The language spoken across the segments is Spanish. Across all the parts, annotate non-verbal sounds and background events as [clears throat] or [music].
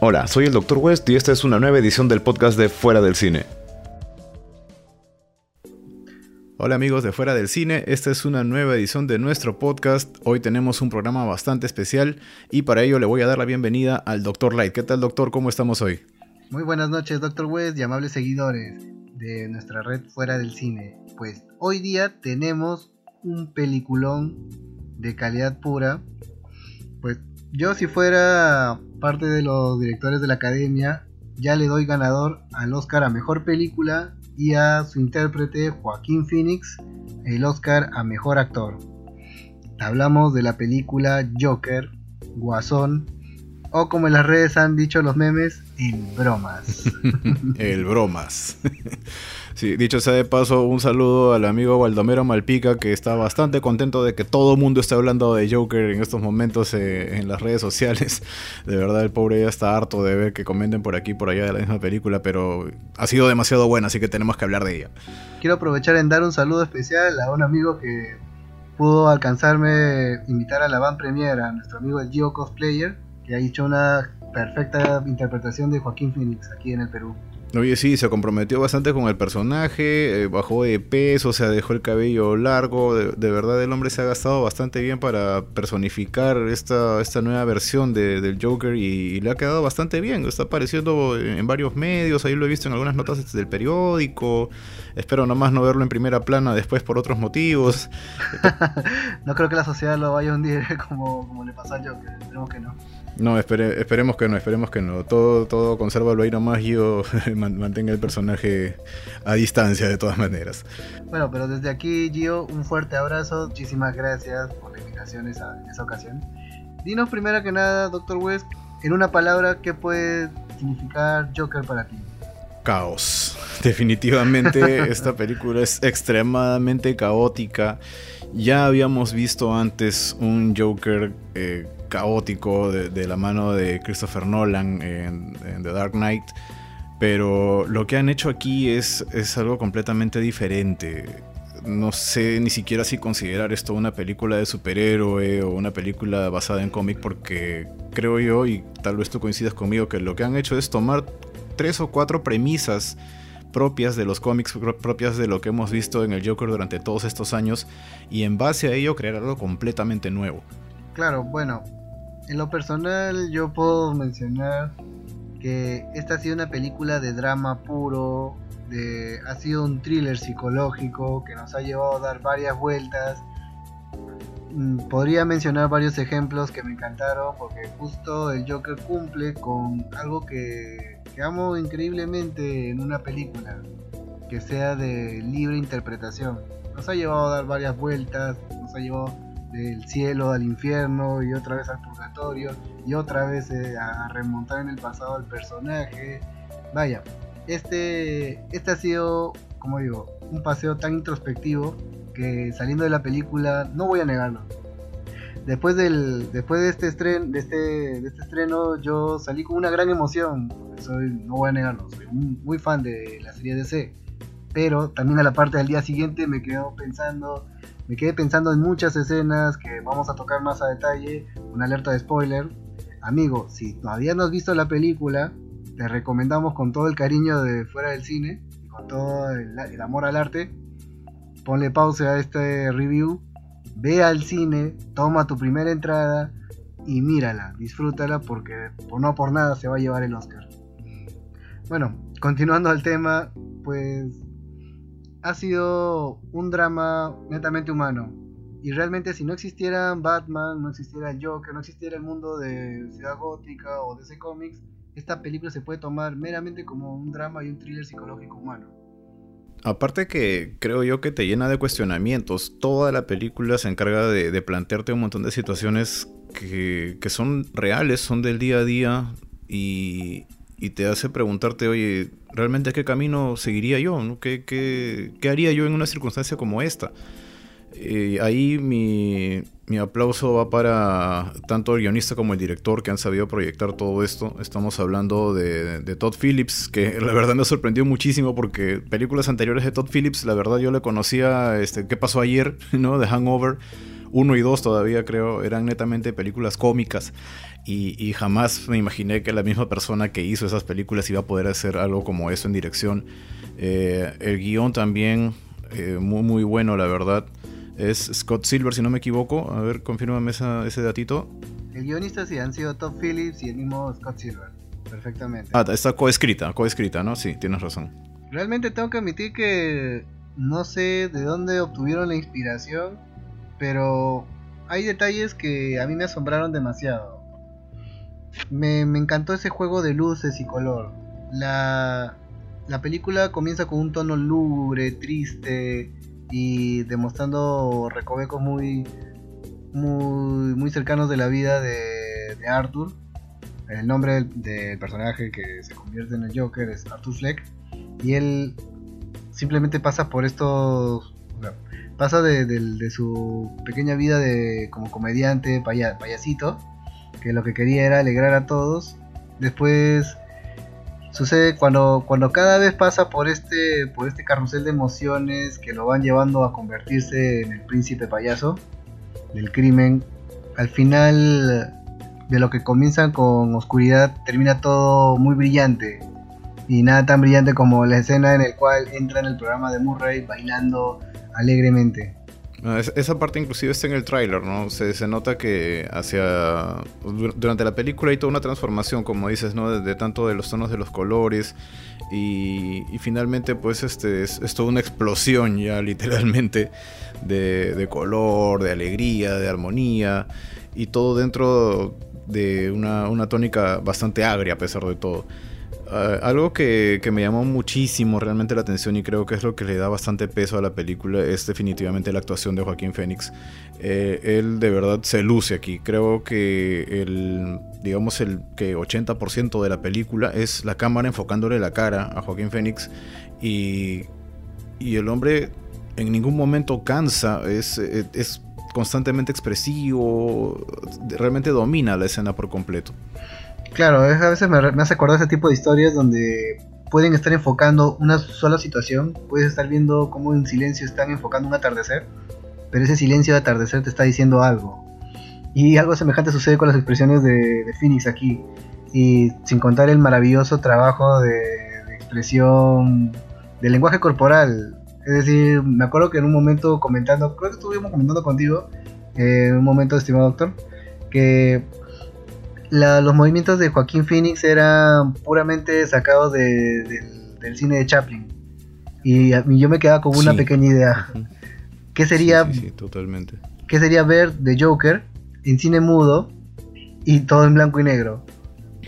Hola, soy el Dr. West y esta es una nueva edición del podcast de Fuera del Cine. Hola amigos de Fuera del Cine, esta es una nueva edición de nuestro podcast. Hoy tenemos un programa bastante especial y para ello le voy a dar la bienvenida al Dr. Light. ¿Qué tal doctor? ¿Cómo estamos hoy? Muy buenas noches Dr. West y amables seguidores de nuestra red Fuera del Cine. Pues hoy día tenemos un peliculón de calidad pura. Pues yo si fuera parte de los directores de la academia, ya le doy ganador al Oscar a Mejor Película y a su intérprete Joaquín Phoenix el Oscar a Mejor Actor. Hablamos de la película Joker, Guasón, o como en las redes han dicho los memes, [laughs] el bromas. el bromas. Sí, dicho sea de paso, un saludo al amigo Baldomero Malpica que está bastante contento de que todo el mundo esté hablando de Joker en estos momentos eh, en las redes sociales. [laughs] De verdad, el pobre ya está harto de ver que comenten por aquí por allá de la misma película, pero ha sido demasiado buena, así que tenemos que hablar de ella. Quiero aprovechar en dar un saludo especial a un amigo que pudo alcanzarme invitar a la van premiere, a nuestro amigo el Gio Cosplayer, que ha hecho una perfecta interpretación de Joaquín Phoenix aquí en el Perú. Oye, sí, se comprometió bastante con el personaje, eh, bajó de peso, o sea, dejó el cabello largo. De, verdad, el hombre se ha gastado bastante bien para personificar esta, esta nueva versión del Joker y, le ha quedado bastante bien. Está apareciendo en, varios medios, ahí lo he visto en algunas notas del periódico. Espero nomás no verlo en primera plana después por otros motivos. [laughs] no creo que la sociedad lo vaya a hundir [laughs] como, como le pasó al Joker, esperemos que no. No, esperemos que no, esperemos que no. Todo, todo consérvalo ahí nomás y yo [laughs] mantenga el personaje a distancia de todas maneras. Bueno, pero desde aquí, Gio, un fuerte abrazo. Muchísimas gracias por la invitación esa, en esa ocasión. Dinos primero que nada, Doctor West, en una palabra, ¿qué puede significar Joker para ti? Caos. [laughs] Definitivamente [laughs] esta película es extremadamente caótica. Ya habíamos visto antes un Joker eh, caótico de, la mano de Christopher Nolan en, The Dark Knight. Pero lo que han hecho aquí es, es algo completamente diferente. No sé ni siquiera si considerar esto una película de superhéroe o una película basada en cómic porque creo yo, y tal vez tú coincidas conmigo, que lo que han hecho es tomar tres o cuatro premisas propias de los cómics, propias de lo que hemos visto en el Joker durante todos estos años y en base a ello crear algo completamente nuevo. Claro, bueno, en lo personal yo puedo mencionar que esta ha sido una película de drama puro, de, ha sido un thriller psicológico que nos ha llevado a dar varias vueltas. Mm, podría mencionar varios ejemplos que me encantaron porque justo el Joker cumple con algo que, que amo increíblemente en una película, que sea de libre interpretación. Nos ha llevado a dar varias vueltas, nos ha llevado del cielo al infierno y otra vez al purgatorio y otra vez eh, a remontar en el pasado al personaje. Vaya, este, este ha sido, como digo, un paseo tan introspectivo que saliendo de la película, no voy a negarlo. Después, del, después de, este estreno, de, este, de este estreno, yo salí con una gran emoción. Soy, no voy a negarlo, soy muy, muy fan de la serie DC. Pero también a la parte del día siguiente me quedo pensando me quedé pensando en muchas escenas que vamos a tocar más a detalle, una alerta de spoiler. Amigo, si todavía no has visto la película, te recomendamos con todo el cariño de fuera del cine con todo el, amor al arte, ponle pausa a este review, ve al cine, toma tu primera entrada y mírala, disfrútala porque por no por nada se va a llevar el Oscar. Bueno, continuando al tema, pues ha sido un drama netamente humano. Y realmente si no existiera Batman, no existiera el Joker, no existiera el mundo de Ciudad Gótica o de ese cómics, esta película se puede tomar meramente como un drama y un thriller psicológico humano. Aparte que creo yo que te llena de cuestionamientos, toda la película se encarga de, plantearte un montón de situaciones que, que, son reales, son del día a día y, y te hace preguntarte, oye, ¿realmente qué camino seguiría yo? ¿Qué, qué, qué, haría yo en una circunstancia como esta? Eh, ahí mi, mi, aplauso va para tanto el guionista como el director que han sabido proyectar todo esto. Estamos hablando de, de, Todd Phillips, que la verdad me sorprendió muchísimo porque películas anteriores de Todd Phillips, la verdad yo le conocía, este, ¿qué pasó ayer? [laughs] ¿no? De Hangover 1 y 2 todavía creo eran netamente películas cómicas y, jamás me imaginé que la misma persona que hizo esas películas iba a poder hacer algo como eso en dirección. Eh, el guion también eh, muy, muy bueno, la verdad. Es Scott Silver, si no me equivoco. A ver, confírmame ese datito. El guionista sí han sido Top Phillips y el mismo Scott Silver. Perfectamente. Ah, está coescrita, coescrita, ¿no? Sí, tienes razón. Realmente tengo que admitir que no sé de dónde obtuvieron la inspiración, pero hay detalles que a mí me asombraron demasiado. Me, encantó ese juego de luces y color. La, la película comienza con un tono lúgubre, triste y demostrando recovecos muy, muy, muy cercanos de la vida de, de Arthur. El nombre del, personaje que se convierte en el Joker es Arthur Fleck. Y él simplemente pasa por estos. Pasa de, su pequeña vida de como comediante, payasito, que lo que quería era alegrar a todos. Después sucede cuando, cuando cada vez pasa por este, por este carrusel de emociones que lo van llevando a convertirse en el príncipe payaso del crimen. Al final de lo que comienza con oscuridad termina todo muy brillante y nada tan brillante como la escena en el cual entra en el programa de Murray bailando alegremente. Esa parte inclusive está en el tráiler, ¿no? Se, se, nota que hacia... Durante la película hay toda una transformación, como dices, ¿no? De, tanto de los tonos de los colores y, finalmente pues este es, es, toda una explosión ya literalmente de, de color, de alegría, de armonía y todo dentro de una, una tónica bastante agria a pesar de todo. Ah, algo que, me llamó muchísimo realmente la atención y creo que es lo que le da bastante peso a la película es definitivamente la actuación de Joaquín Phoenix. Eh, él de verdad se luce aquí. Creo que el, digamos, el que 80% de la película es la cámara enfocándole la cara a Joaquín Phoenix y, y el hombre en ningún momento cansa, es, es constantemente expresivo, realmente domina la escena por completo. Claro, a veces me, hace acordar ese tipo de historias donde pueden estar enfocando una sola situación, puedes estar viendo cómo en silencio están enfocando un atardecer, pero ese silencio de atardecer te está diciendo algo. Y algo semejante sucede con las expresiones de, Phoenix aquí, y sin contar el maravilloso trabajo de, expresión del lenguaje corporal. Es decir, me acuerdo que en un momento comentando, creo que estuvimos comentando contigo, eh, en un momento, estimado doctor, que los movimientos de Joaquín Phoenix eran puramente sacados del cine de Chaplin. Y yo me quedaba con una pequeña idea. ¿Qué sería, totalmente. ¿Qué sería ver The Joker en cine mudo y todo en blanco y negro?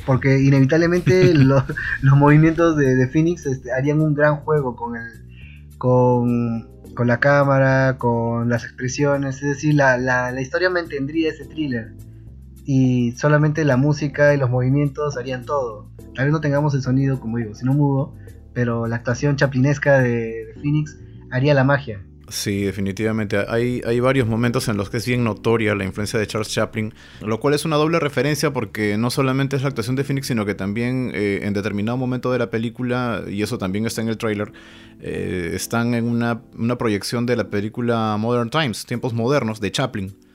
Porque inevitablemente [laughs] los, movimientos de, Phoenix este, harían un gran juego con, el, con, con, la cámara, con las expresiones. Es decir, la, la, la historia mantendría ese thriller y solamente la música y los movimientos harían todo. Tal vez no tengamos el sonido, como digo, sino mudo, pero la actuación chaplinesca de, Phoenix haría la magia. Sí, definitivamente. Hay, hay varios momentos en los que es bien notoria la influencia de Charles Chaplin, lo cual es una doble referencia porque no solamente es la actuación de Phoenix, sino que también eh, en determinado momento de la película, y eso también está en el tráiler, eh, están en una, una proyección de la película Modern Times, Tiempos Modernos, de Chaplin.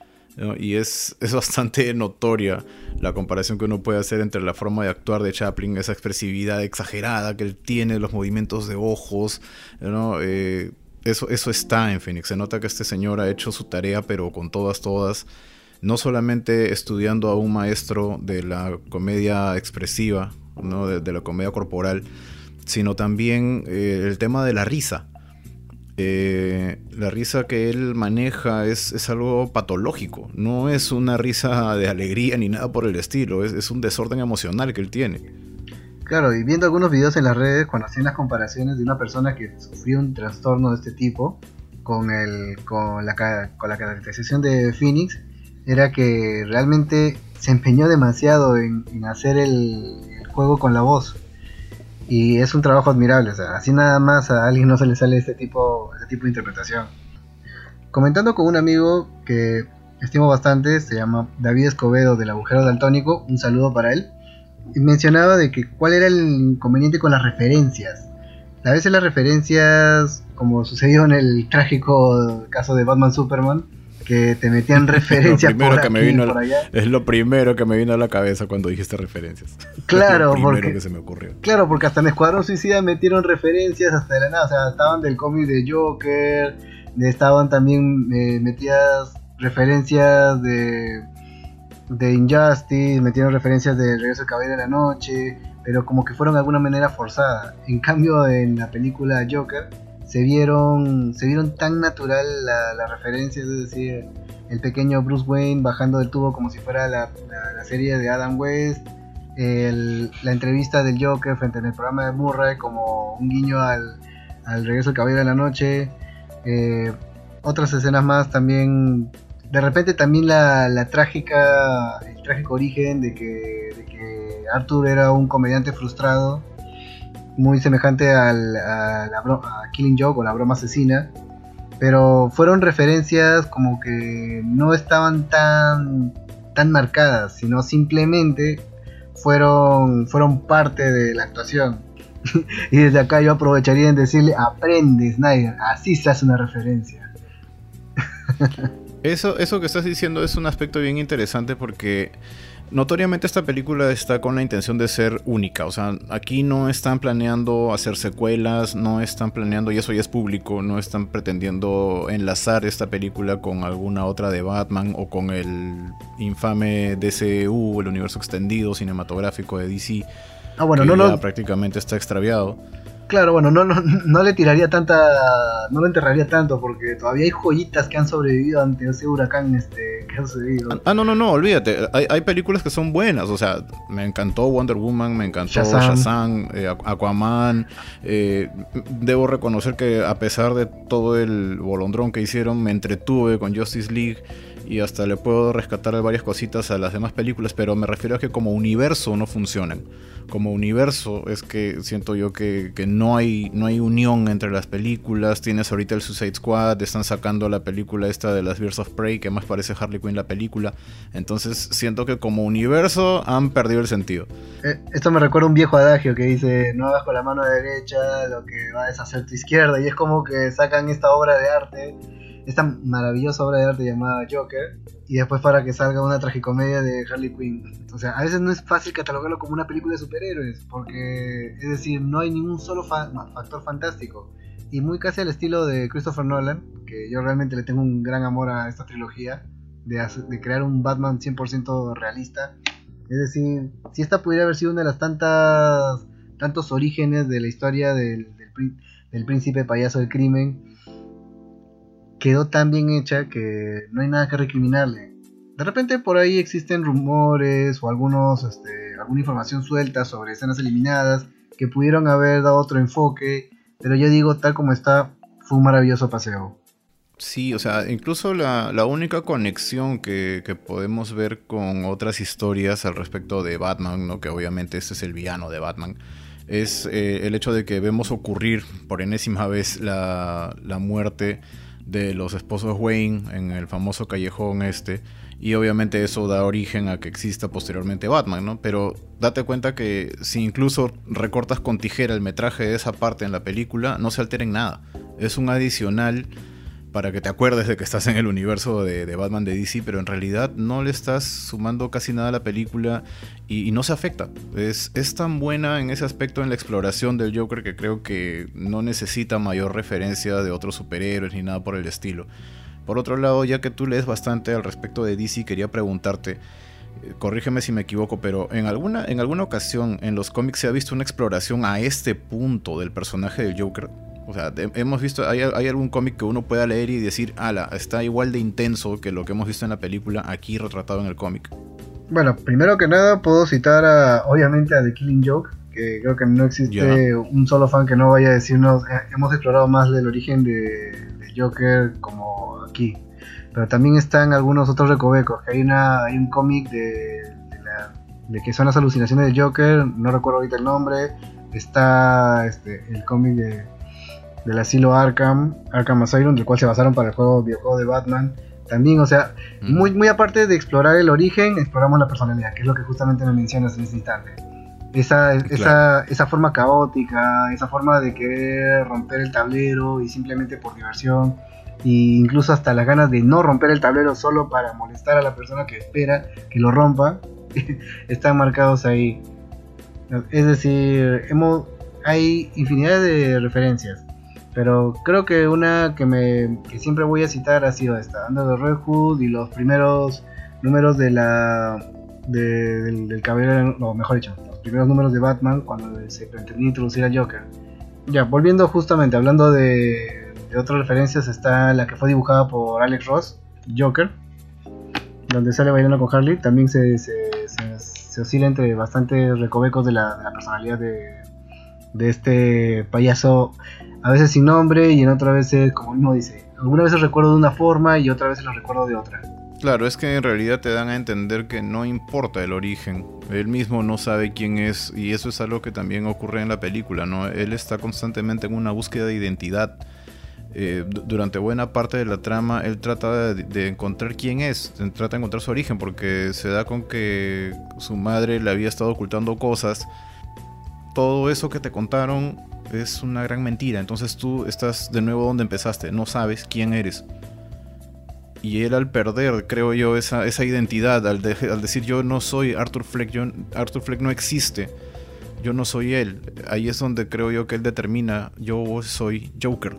Y es, es, bastante notoria la comparación que uno puede hacer entre la forma de actuar de Chaplin, esa expresividad exagerada que él tiene, los movimientos de ojos. Eh, eso, eso está en Phoenix. Se nota que este señor ha hecho su tarea, pero con todas, todas. No solamente estudiando a un maestro de la comedia expresiva, ¿no? de, la comedia corporal, sino también eh, el tema de la risa. Eh, la risa que él maneja es, algo patológico, no es una risa de alegría ni nada por el estilo, es, un desorden emocional que él tiene. Claro, y viendo algunos videos en las redes, cuando hacían las comparaciones de una persona que sufrió un trastorno de este tipo con, el, con, la, con la caracterización de Phoenix, era que realmente se empeñó demasiado en, hacer el juego con la voz y es un trabajo admirable, o sea, así nada más a alguien no se le sale este tipo, este tipo de interpretación. Comentando con un amigo que estimo bastante, se llama David Escobedo del Agujero Daltónico, un saludo para él, y mencionaba de que cuál era el inconveniente con las referencias. A veces las referencias, como sucedió en el trágico caso de Batman Superman, que te metían [laughs] referencias por, que me vino Es lo primero que me vino a la cabeza cuando dijiste referencias. Claro, lo porque, que se me ocurrió. Claro, porque hasta en Escuadrón Suicida metieron referencias hasta de la nada. O sea, estaban del cómic de Joker, estaban también eh, metidas referencias de, de Injustice, metieron referencias de Regreso al Caballero de la Noche, pero como que fueron de alguna manera forzadas. En cambio, en la película Joker se vieron, se vieron tan natural las la referencias, es decir, el pequeño Bruce Wayne bajando del tubo como si fuera la, serie de Adam West, la entrevista del Joker frente en el programa de Murray como un guiño al, al regreso del caballero de la noche, eh, otras escenas más también, de repente también la, la trágica, el trágico origen de que, de que Arthur era un comediante frustrado muy semejante al, a, Killing Joke o la broma asesina, pero fueron referencias como que no estaban tan, tan marcadas, sino simplemente fueron, fueron parte de la actuación. [laughs] y desde acá yo aprovecharía en decirle, aprende Snyder, así se hace una referencia. eso, eso que estás diciendo es un aspecto bien interesante porque notoriamente esta película está con la intención de ser única. O sea, aquí no están planeando hacer secuelas, no están planeando, y eso ya es público, no están pretendiendo enlazar esta película con alguna otra de Batman o con el infame DCU, el universo extendido cinematográfico de DC. Ah, bueno, no, ya prácticamente está extraviado. Claro, bueno, no, no, no le tiraría tanta, no lo enterraría tanto porque todavía hay joyitas que han sobrevivido ante ese huracán este, que ha sucedido. Ah, ah, no, no, no, olvídate, hay, hay, películas que son buenas, o sea, me encantó Wonder Woman, me encantó Shazam, eh, Aquaman, eh, debo reconocer que a pesar de todo el bolondrón que hicieron, me entretuve con Justice League y hasta le puedo rescatar varias cositas a las demás películas, pero me refiero a que como universo no funcionan. Como universo es que siento yo que, no, hay, no hay unión entre las películas. Tienes ahorita el Suicide Squad, están sacando la película esta de las Birds of Prey, que más parece Harley Quinn la película. Entonces siento que como universo han perdido el sentido. Eh, esto me recuerda un viejo adagio que dice, no hagas con la mano derecha lo que va a deshacer tu izquierda. Y es como que sacan esta obra de arte esta maravillosa obra de arte llamada Joker y después para que salga una tragicomedia de Harley Quinn. O sea, a veces no es fácil catalogarlo como una película de superhéroes, porque es decir, no hay ningún solo factor fantástico. Y muy casi al estilo de Christopher Nolan, que yo realmente le tengo un gran amor a esta trilogía, de, de crear un Batman 100% realista. Es decir, si esta pudiera haber sido una de las tantas tantos orígenes de la historia del, del, del príncipe payaso del crimen, quedó tan bien hecha que no hay nada que recriminarle. De repente por ahí existen rumores o este, alguna información suelta sobre escenas eliminadas que pudieron haber dado otro enfoque, pero yo digo, tal como está, fue un maravilloso paseo. Sí, o sea, incluso la, única conexión que, podemos ver con otras historias al respecto de Batman, ¿no? que obviamente este es el villano de Batman, es eh, el hecho de que vemos ocurrir por enésima vez la muerte de los esposos Wayne en el famoso callejón este. Y obviamente eso da origen a que exista posteriormente Batman, ¿no? Pero date cuenta que si incluso recortas con tijera el metraje de esa parte en la película, no se altera en nada. Es un adicional para que te acuerdes de que estás en el universo de, Batman de DC, pero en realidad no le estás sumando casi nada a la película y, no se afecta. Es, es, tan buena en ese aspecto en la exploración del Joker que creo que no necesita mayor referencia de otros superhéroes ni nada por el estilo. Por otro lado, ya que tú lees bastante al respecto de DC, quería preguntarte, eh, corrígeme si me equivoco, pero en alguna, en alguna ocasión en los cómics se ha visto una exploración a este punto del personaje del Joker. O sea, hemos visto, hay, algún cómic que uno pueda leer y decir, ala, está igual de intenso que lo que hemos visto en la película aquí retratado en el cómic. Bueno, primero que nada puedo citar a, obviamente a The Killing Joke, que creo que no existe un solo fan que no vaya a decirnos, eh, hemos explorado más del origen de, Joker como aquí. Pero también están algunos otros recovecos, que hay, una, hay un cómic de, de, que son las alucinaciones de Joker, no recuerdo ahorita el nombre, está este, el cómic de del asilo Arkham, Arkham Asylum, del cual se basaron para el juego videojuego de Batman. También, o sea, muy, muy aparte de explorar el origen, exploramos la personalidad, que es lo que justamente me mencionas en este instante. Esa, esa, esa forma caótica, esa forma de querer romper el tablero y simplemente por diversión e incluso hasta las ganas de no romper el tablero solo para molestar a la persona que espera que lo rompa, [laughs] están marcados ahí. Es decir, hemos, hay infinidad de referencias. Pero creo que una que me que siempre voy a citar ha sido esta, Under the Red Hood y los primeros números de la del, del caballero, no, mejor dicho, los primeros números de Batman cuando se pretendía introducir a Joker. Ya, volviendo justamente, hablando de, de otras referencias, está la que fue dibujada por Alex Ross, Joker, donde sale bailando con Harley, también se, se, se, oscila entre bastantes recovecos de la, de la personalidad de, de este payaso a veces sin nombre y en otras veces, como mismo dice, algunas veces recuerdo de una forma y otras veces lo recuerdo de otra. Claro, es que en realidad te dan a entender que no importa el origen, él mismo no sabe quién es y eso es algo que también ocurre en la película, ¿no? Él está constantemente en una búsqueda de identidad. Eh, durante buena parte de la trama él trata de, de, encontrar quién es, trata de encontrar su origen porque se da con que su madre le había estado ocultando cosas. Todo eso que te contaron es una gran mentira. Entonces tú estás de nuevo donde empezaste, no sabes quién eres. Y él al perder, creo yo, esa, esa identidad, al, de, al, decir yo no soy Arthur Fleck, yo, Arthur Fleck no existe, yo no soy él, ahí es donde creo yo que él determina, yo soy Joker.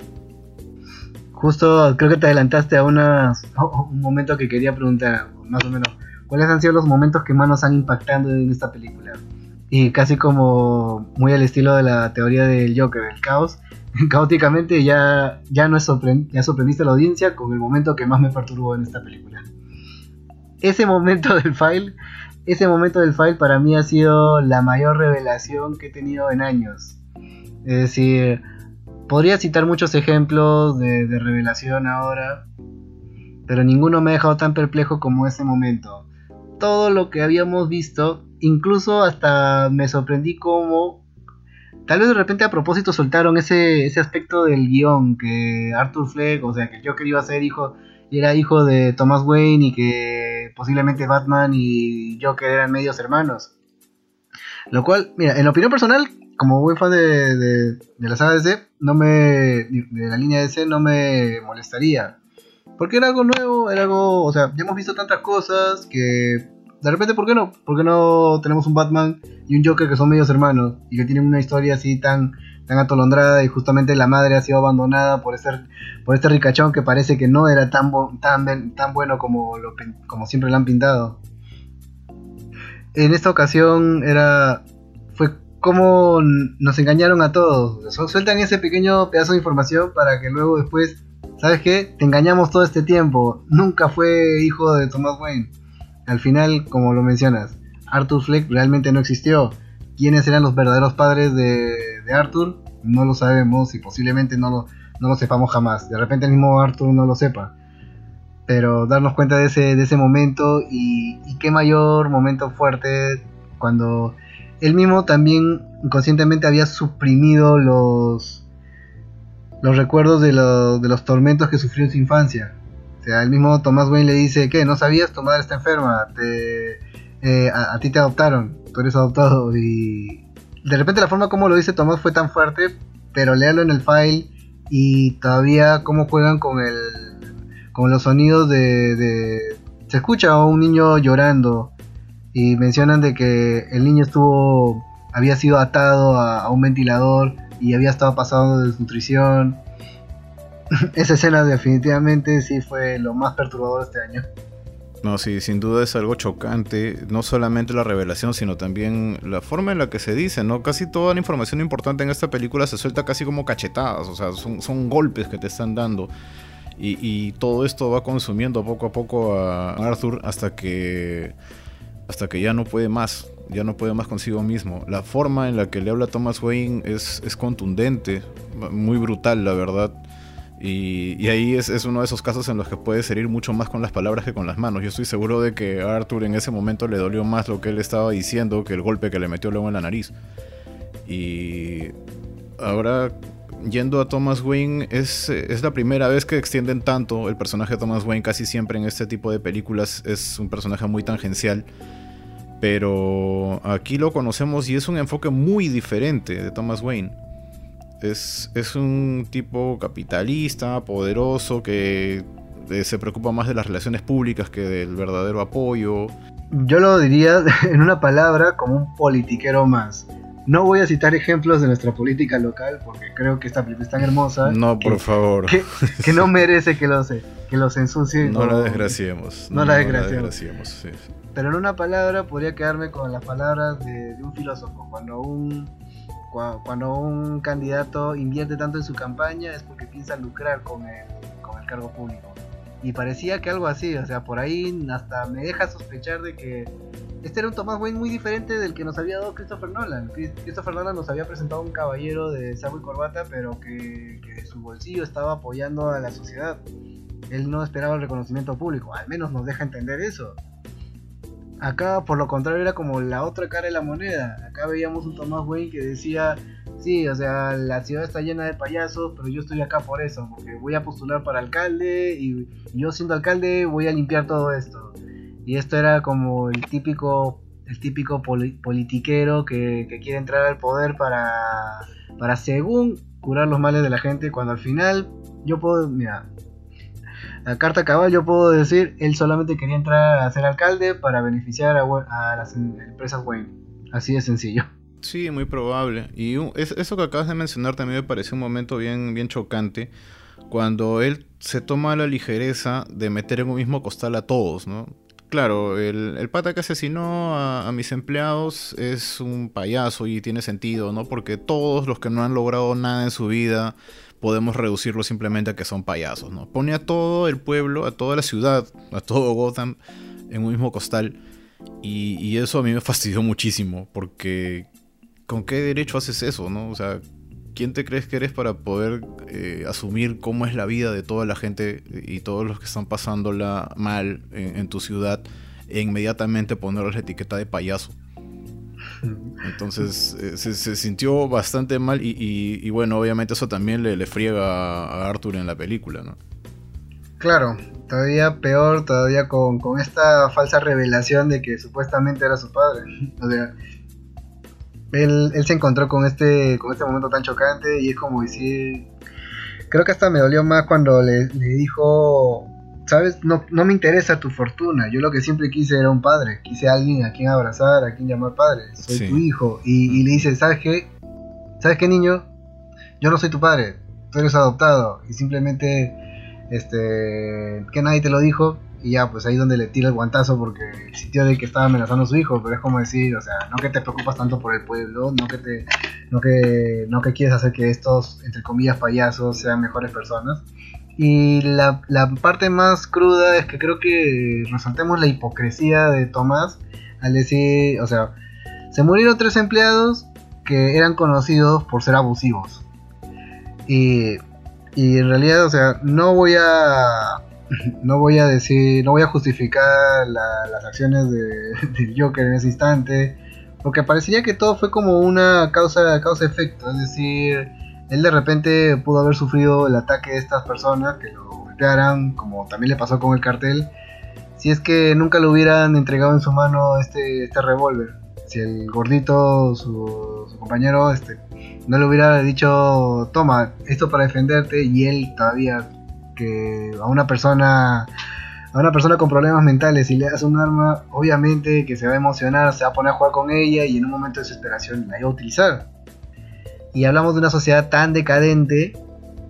Justo creo que te adelantaste a, una, a un momento que quería preguntar, más o menos, ¿cuáles han sido los momentos que más nos han impactado en esta película? Y casi como muy al estilo de la teoría del Joker, el caos, [laughs] caóticamente ya, ya, no sorprend ya sorprendiste a la audiencia con el momento que más me perturbó en esta película. Ese momento [laughs] del file, ese momento del file para mí ha sido la mayor revelación que he tenido en años. Es decir, podría citar muchos ejemplos de revelación ahora, pero ninguno me ha dejado tan perplejo como ese momento. Todo lo que habíamos visto incluso hasta me sorprendí como tal vez de repente a propósito soltaron ese, ese aspecto del guion que Arthur Fleck, o sea, que Joker iba a ser hijo, y era hijo de Thomas Wayne y que posiblemente Batman y Joker eran medios hermanos. Lo cual, mira, en opinión personal, como buen fan de, de, de la saga DC, no me, de la línea DC, no me molestaría. Porque era algo nuevo, era algo, o sea, ya hemos visto tantas cosas que de repente, ¿por qué no? ¿Por qué no tenemos un Batman y un Joker que son medios hermanos y que tienen una historia así tan, tan atolondrada y justamente la madre ha sido abandonada por, ese, por este ricachón que parece que no era tan, tan, tan bueno como, como siempre lo han pintado? En esta ocasión era fue como nos engañaron a todos. Sueltan ese pequeño pedazo de información para que luego después, ¿sabes qué? Te engañamos todo este tiempo. Nunca fue hijo de Thomas Wayne al final, como lo mencionas, Arthur Fleck realmente no existió. ¿Quiénes eran los verdaderos padres de, Arthur? No lo sabemos y posiblemente no lo, no lo, sepamos jamás. De repente el mismo Arthur no lo sepa. Pero darnos cuenta de ese, de ese momento y, y qué mayor momento fuerte cuando él mismo también inconscientemente había suprimido los, los recuerdos de, lo, de los tormentos que sufrió en su infancia. O sea, el mismo Thomas Wayne le dice, ¿qué? ¿No sabías? Tu madre está enferma, te, eh, a, ti te adoptaron, tú eres adoptado. Y de repente la forma como lo dice Thomas fue tan fuerte, pero léalo en el file y todavía cómo juegan con el con los sonidos de, de... Se escucha a un niño llorando y mencionan de que el niño estuvo había sido atado a, a un ventilador y había estado pasando de desnutrición [laughs] esa escena definitivamente sí fue lo más perturbador este año. No, sí, sin duda es algo chocante, no solamente la revelación, sino también la forma en la que se dice, ¿no? Casi toda la información importante en esta película se suelta casi como cachetadas, o sea, son, son golpes que te están dando. Y, y, todo esto va consumiendo poco a poco a Arthur hasta que, hasta que ya no puede más, ya no puede más consigo mismo. La forma en la que le habla Thomas Wayne es, es contundente, muy brutal, la verdad. Y, y, ahí es, uno de esos casos en los que puedes herir mucho más con las palabras que con las manos. Yo estoy seguro de que a Arthur en ese momento le dolió más lo que él estaba diciendo que el golpe que le metió luego en la nariz. Y ahora, yendo a Thomas Wayne, es, es la primera vez que extienden tanto el personaje de Thomas Wayne. Casi siempre en este tipo de películas es un personaje muy tangencial. Pero aquí lo conocemos y es un enfoque muy diferente de Thomas Wayne Es, es un tipo capitalista, poderoso, que eh, se preocupa más de las relaciones públicas que del verdadero apoyo. Yo lo diría [laughs] en una palabra como un politiquero más. No voy a citar ejemplos de nuestra política local porque creo que esta película es tan hermosa. No, por favor. Que, no [laughs] merece que los, que los ensucien. No la desgraciemos. No, la desgraciemos. Pero en una palabra podría quedarme con las palabras de, un filósofo. Cuando un, cuando un candidato invierte tanto en su campaña es porque piensa lucrar con el, con el cargo público. Y parecía que algo así, o sea, por ahí hasta me deja sospechar de que este era un Thomas Wayne muy diferente del que nos había dado Christopher Nolan. Christopher Nolan nos había presentado un caballero de saco y corbata, pero que, que de su bolsillo estaba apoyando a la sociedad. Él no esperaba el reconocimiento público, al menos nos deja entender eso. Acá, por lo contrario, era como la otra cara de la moneda. Acá veíamos un Thomas Wayne que decía, sí, o sea, la ciudad está llena de payasos, pero yo estoy acá por eso, porque voy a postular para alcalde y yo siendo alcalde voy a limpiar todo esto. Y esto era como el típico, el típico politiquero que, quiere entrar al poder para, para según curar los males de la gente, cuando al final yo puedo, mira, la carta cabal yo puedo decir, él solamente quería entrar a ser alcalde para beneficiar a, las empresas Wayne. Así de sencillo. Sí, muy probable. Y eso que acabas de mencionar también me pareció un momento bien, bien chocante, cuando él se toma la ligereza de meter en un mismo costal a todos, ¿no? Claro, el, pata que asesinó a, mis empleados es un payaso y tiene sentido, ¿no? Porque todos los que no han logrado nada en su vida podemos reducirlo simplemente a que son payasos, ¿no? Pone a todo el pueblo, a toda la ciudad, a todo Gotham en un mismo costal. Y, eso a mí me fastidió muchísimo, porque ¿con qué derecho haces eso, no? O sea, ¿quién te crees que eres para poder eh, asumir cómo es la vida de toda la gente y todos los que están pasándola mal en, en tu ciudad e inmediatamente ponerles la etiqueta de payaso? Entonces eh, se, sintió bastante mal y, bueno, obviamente eso también le, friega a Arthur en la película, ¿no? Claro, todavía peor, todavía con, esta falsa revelación de que supuestamente era su padre. O sea, él, se encontró con este, con este momento tan chocante y es como decir... Creo que hasta me dolió más cuando le, le dijo ¿sabes? No, no, me interesa tu fortuna. Yo lo que siempre quise era un padre. Quise a alguien a quien abrazar, a quien llamar padre. Soy tu hijo. Y, le dice, ¿sabes qué? ¿Sabes qué, niño? Yo no soy tu padre. Tú eres adoptado. Y simplemente, este, que nadie te lo dijo. Y ya, pues ahí donde le tira el guantazo porque sintió de que estaba amenazando a su hijo. Pero es como decir, o sea, no que te preocupas tanto por el pueblo, no que te, no que, no que quieres hacer que estos, entre comillas, payasos sean mejores personas y la, parte más cruda es que creo que resaltemos la hipocresía de Tomás al decir, o sea, se murieron tres empleados que eran conocidos por ser abusivos. Y, y en realidad, o sea, no voy a [laughs] no voy a decir, no voy a justificar las acciones de, [laughs] del Joker en ese instante, porque parecería que todo fue como una causa causa efecto, es decir, él de repente pudo haber sufrido el ataque de estas personas que lo golpearan, como también le pasó con el cartel, si es que nunca le hubieran entregado en su mano este, este revólver. Si el gordito, su, compañero, este, no le hubiera dicho, toma, esto para defenderte, y él todavía, que a una persona a una persona con problemas mentales y le das un arma, obviamente que se va a emocionar, se va a poner a jugar con ella y en un momento de desesperación la iba a utilizar. Y hablamos de una sociedad tan decadente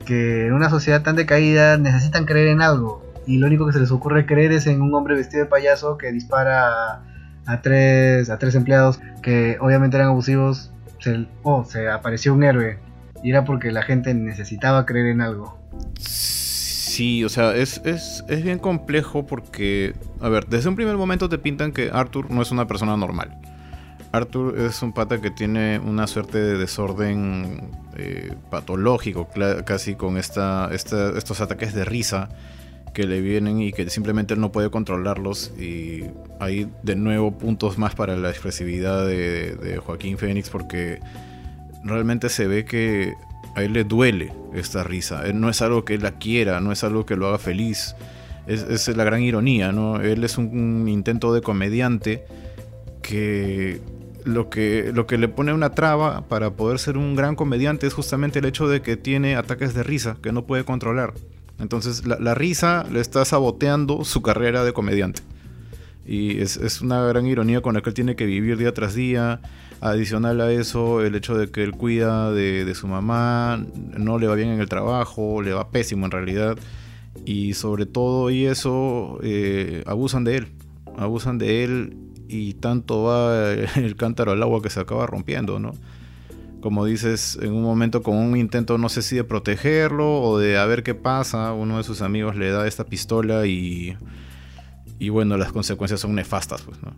que en una sociedad tan decaída necesitan creer en algo. Y lo único que se les ocurre creer es en un hombre vestido de payaso que dispara a, tres, a tres empleados que obviamente eran abusivos. Se, oh, se apareció un héroe. Y era porque la gente necesitaba creer en algo. Sí, o sea, es, es, es bien complejo porque, a ver, desde un primer momento te pintan que Arthur no es una persona normal. Arthur es un pata que tiene una suerte de desorden eh, patológico, casi con esta, estos ataques de risa que le vienen y que simplemente él no puede controlarlos. Y hay de nuevo puntos más para la expresividad de, Joaquín Fénix porque realmente se ve que a él le duele esta risa. no es algo que él la quiera, no es algo que lo haga feliz. Es la gran ironía, ¿no? Él es un intento de comediante que lo que, lo que le pone una traba para poder ser un gran comediante es justamente el hecho de que tiene ataques de risa que no puede controlar. Entonces la, risa le está saboteando su carrera de comediante. Y es, una gran ironía con la que él tiene que vivir día tras día. Adicional a eso, el hecho de que él cuida de, su mamá, no le va bien en el trabajo, le va pésimo en realidad. Y sobre todo y eso, eh, abusan de él. Abusan de él y tanto va [laughs] el cántaro al agua que se acaba rompiendo, ¿no? Como dices, en un momento con un intento, no sé si de protegerlo o de a ver qué pasa, uno de sus amigos le da esta pistola y, y bueno, las consecuencias son nefastas, pues, ¿no?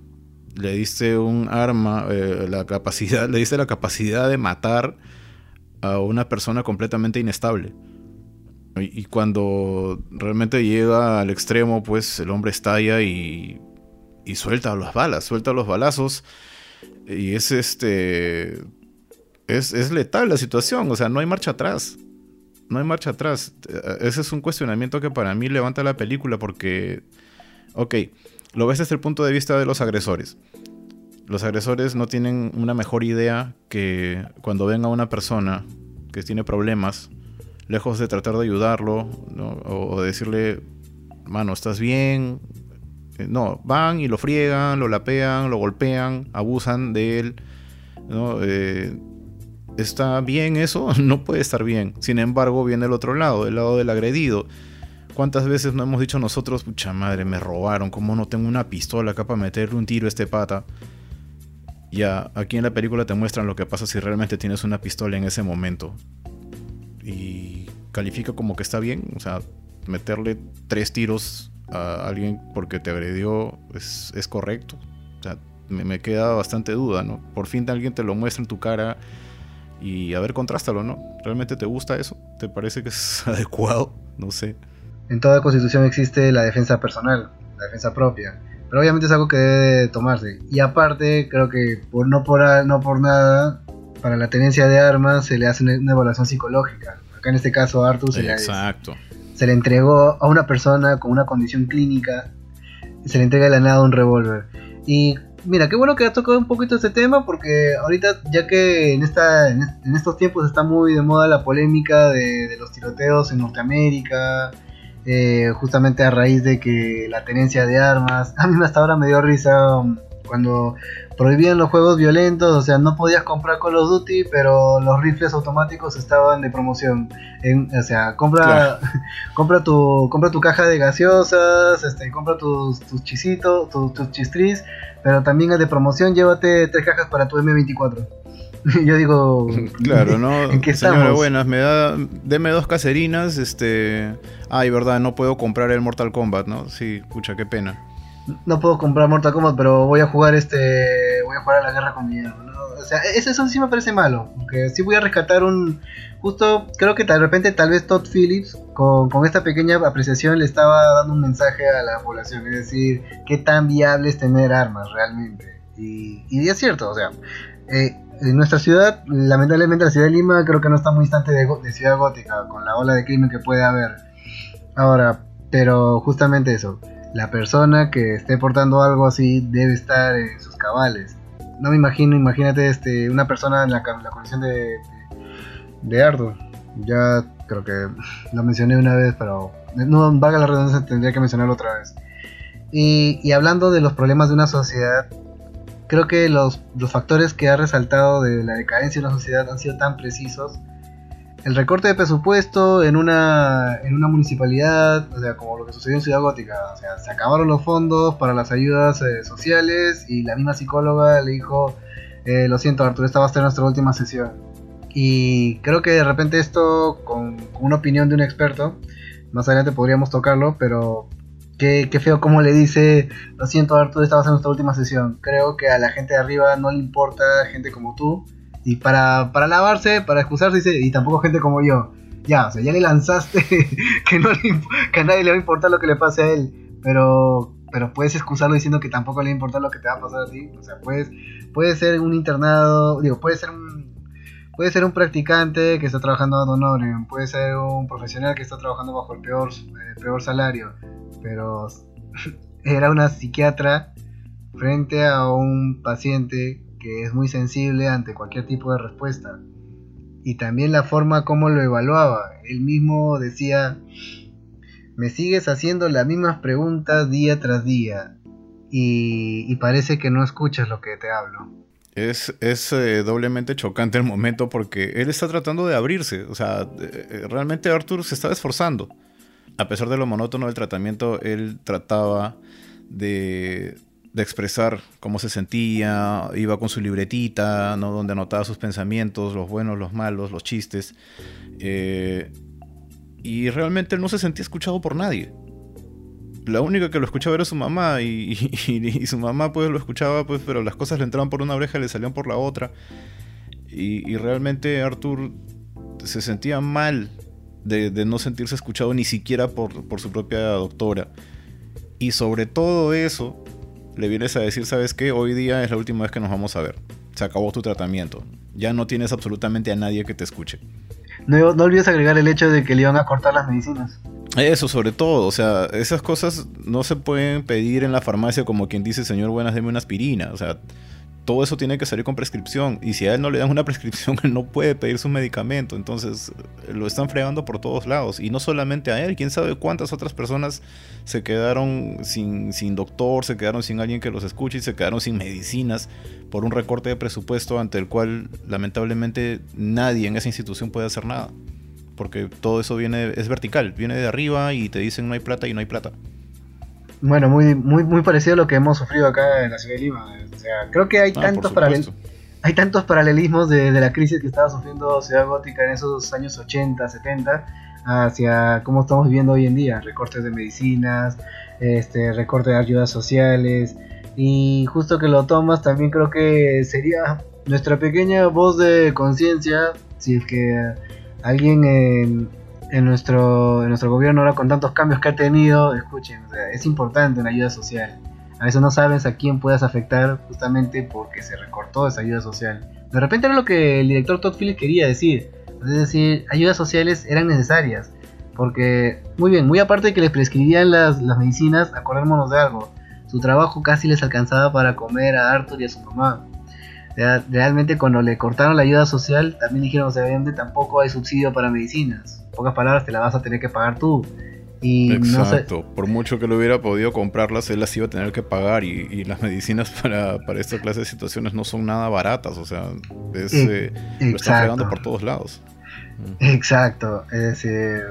Le diste un arma, eh, la capacidad, [laughs] le diste la capacidad de matar a una persona completamente inestable. Y, y cuando realmente llega al extremo, pues el hombre estalla y y suelta las balas, suelta los balazos. Y es este. Es, letal la situación, o sea, no hay marcha atrás. No hay marcha atrás. Ese es un cuestionamiento que para mí levanta la película porque. Ok, lo ves desde el punto de vista de los agresores. Los agresores no tienen una mejor idea que cuando ven a una persona que tiene problemas, lejos de tratar de ayudarlo o, o decirle, mano, ¿estás bien? No, van y lo friegan, lo lapean, lo golpean, abusan de él. Eh, ¿Está bien eso? [laughs] No puede estar bien. Sin embargo, viene el otro lado, el lado del agredido. ¿Cuántas veces no hemos dicho nosotros, pucha madre, me robaron, ¿cómo no tengo una pistola acá para meterle un tiro a este pata? Ya, aquí en la película te muestran lo que pasa si realmente tienes una pistola en ese momento. Y califica como que está bien, o sea, meterle tres tiros a alguien porque te agredió es, correcto. O sea, me, queda bastante duda, ¿no? Por fin alguien te lo muestra en tu cara y a ver, contrástalo, ¿no? ¿Realmente te gusta eso? ¿Te parece que es [laughs] adecuado? No sé. En toda constitución existe la defensa personal, la defensa propia. Pero obviamente es algo que debe tomarse. Y aparte, creo que por, no, por, no por nada, para la tenencia de armas se le hace una, evaluación psicológica. Acá en este caso, Arthur se Exacto se le entregó a una persona con una condición clínica, se le entrega de la nada un revólver. Y mira, qué bueno que ha tocado un poquito este tema porque ahorita, ya que en, esta, en, estos tiempos está muy de moda la polémica de, los tiroteos en Norteamérica, eh, justamente a raíz de que la tenencia de armas, [laughs] a mí hasta ahora me dio risa um, cuando prohibían los juegos violentos, o sea, no podías comprar Call of Duty, pero los rifles automáticos estaban de promoción. o sea, compra, [laughs] compra tu, compra tu caja de gaseosas, este, compra tus, tus chisitos, tus, tus chistris, pero también es de promoción, llévate tres cajas para tu M24. [laughs] Yo digo, [laughs] claro, ¿no? ¿En qué buenas, me da, deme dos caserinas, este, ay, verdad, no puedo comprar el Mortal Kombat, ¿no? Sí, pucha, qué pena no puedo comprar Mortal Kombat, pero voy a jugar este, voy a jugar a la guerra con mi ¿no? O sea, eso, sí me parece malo, porque sí voy a rescatar un, justo creo que de repente tal vez Todd Phillips con, esta pequeña apreciación le estaba dando un mensaje a la población, es decir, qué tan viable es tener armas realmente. Y, y es cierto, o sea, eh, en nuestra ciudad, lamentablemente la ciudad de Lima creo que no está muy distante de, de ciudad gótica, con la ola de crimen que puede haber. Ahora, pero justamente eso la persona que esté portando algo así debe estar en sus cabales. No me imagino, imagínate este, una persona en la, la condición de, de, Ardo. Ya creo que lo mencioné una vez, pero no valga la redundancia, tendría que mencionarlo otra vez. Y, y, hablando de los problemas de una sociedad, creo que los, los factores que ha resaltado de la decadencia de una sociedad han sido tan precisos el recorte de presupuesto en una, en una municipalidad, o sea, como lo que sucedió en Ciudad Gótica, o sea, se acabaron los fondos para las ayudas eh, sociales y la misma psicóloga le dijo, eh, lo siento Arturo, esta va a ser nuestra última sesión. Y creo que de repente esto, con, una opinión de un experto, más adelante podríamos tocarlo, pero qué, feo como le dice, lo siento Arturo, esta va a ser nuestra última sesión. Creo que a la gente de arriba no le importa gente como tú y para, para lavarse, para excusarse, y tampoco gente como yo. Ya, o sea, ya le lanzaste [laughs] que, no que a nadie le va a importar lo que le pase a él. Pero, pero puedes excusarlo diciendo que tampoco le va a importar lo que te va a pasar a ti. O sea, puedes, puede ser un internado, digo, puede ser un, puede ser un practicante que está trabajando a honorem, puede ser un profesional que está trabajando bajo el peor, eh, peor salario. Pero [laughs] era una psiquiatra frente a un paciente que es muy sensible ante cualquier tipo de respuesta. Y también la forma como lo evaluaba. Él mismo decía, me sigues haciendo las mismas preguntas día tras día y, parece que no escuchas lo que te hablo. Es, es eh, doblemente chocante el momento porque él está tratando de abrirse. O sea, eh, eh, realmente Arthur se estaba esforzando. A pesar de lo monótono del tratamiento, él trataba de, de expresar cómo se sentía, iba con su libretita, ¿no? donde anotaba sus pensamientos, los buenos, los malos, los chistes. y realmente él no se sentía escuchado por nadie la única que lo escuchaba era su mamá y, su mamá pues lo escuchaba pues pero las cosas le entraban por una oreja y le salían por la otra y, realmente Arthur se sentía mal de, no sentirse escuchado ni siquiera por, su propia doctora y sobre todo eso le vienes a decir sabes qué hoy día es la última vez que nos vamos a ver. Se acabó tu tratamiento. Ya no tienes absolutamente a nadie que te escuche. No, no olvides agregar el hecho de que le iban a cortar las medicinas. Eso, sobre todo, o sea, esas cosas no se pueden pedir en la farmacia como quien dice, señor, buenas, deme una aspirina. O sea, todo eso tiene que salir con prescripción. Y si a él no le dan una [laughs] prescripción, él no puede pedir su medicamento. Entonces, lo están fregando por todos lados. Y no solamente a él, quién sabe cuántas otras personas se quedaron sin, sin doctor, se quedaron sin alguien que los escuche y se quedaron sin medicinas por un recorte de presupuesto ante el cual, lamentablemente, nadie en esa institución puede hacer nada porque todo eso viene es vertical, viene de arriba y te dicen no hay plata y no hay plata. Bueno, muy muy muy parecido a lo que hemos sufrido acá en la ciudad de Lima. O sea, creo que hay ah, tantos hay tantos paralelismos de, la crisis que estaba sufriendo Ciudad Gótica en esos años 80, 70 hacia cómo estamos viviendo hoy en día, recortes de medicinas, este recorte de ayudas sociales y justo que lo tomas también creo que sería nuestra pequeña voz de conciencia si es que alguien en, nuestro, en nuestro gobierno ahora con tantos cambios que ha tenido, escuchen, es importante una ayuda social. A veces no sabes a quién puedes afectar justamente porque se recortó esa ayuda social. De repente era lo que el director Todd Phillips quería decir. Es decir, ayudas sociales eran necesarias. Porque, muy bien, muy aparte de que les prescribían las, las medicinas, acordémonos de algo. Su trabajo casi les alcanzaba para comer a Arthur y a su mamá realmente cuando le cortaron la ayuda social, también dijeron, obviamente tampoco hay subsidio para medicinas. En pocas palabras, te la vas a tener que pagar tú. Y Exacto, por mucho que lo hubiera podido comprarlas, él las iba a tener que pagar y, las medicinas [laughs] para, esta clase de situaciones no son nada baratas, o sea, es, eh, lo están pegando por todos lados. [laughs] Exacto, es decir...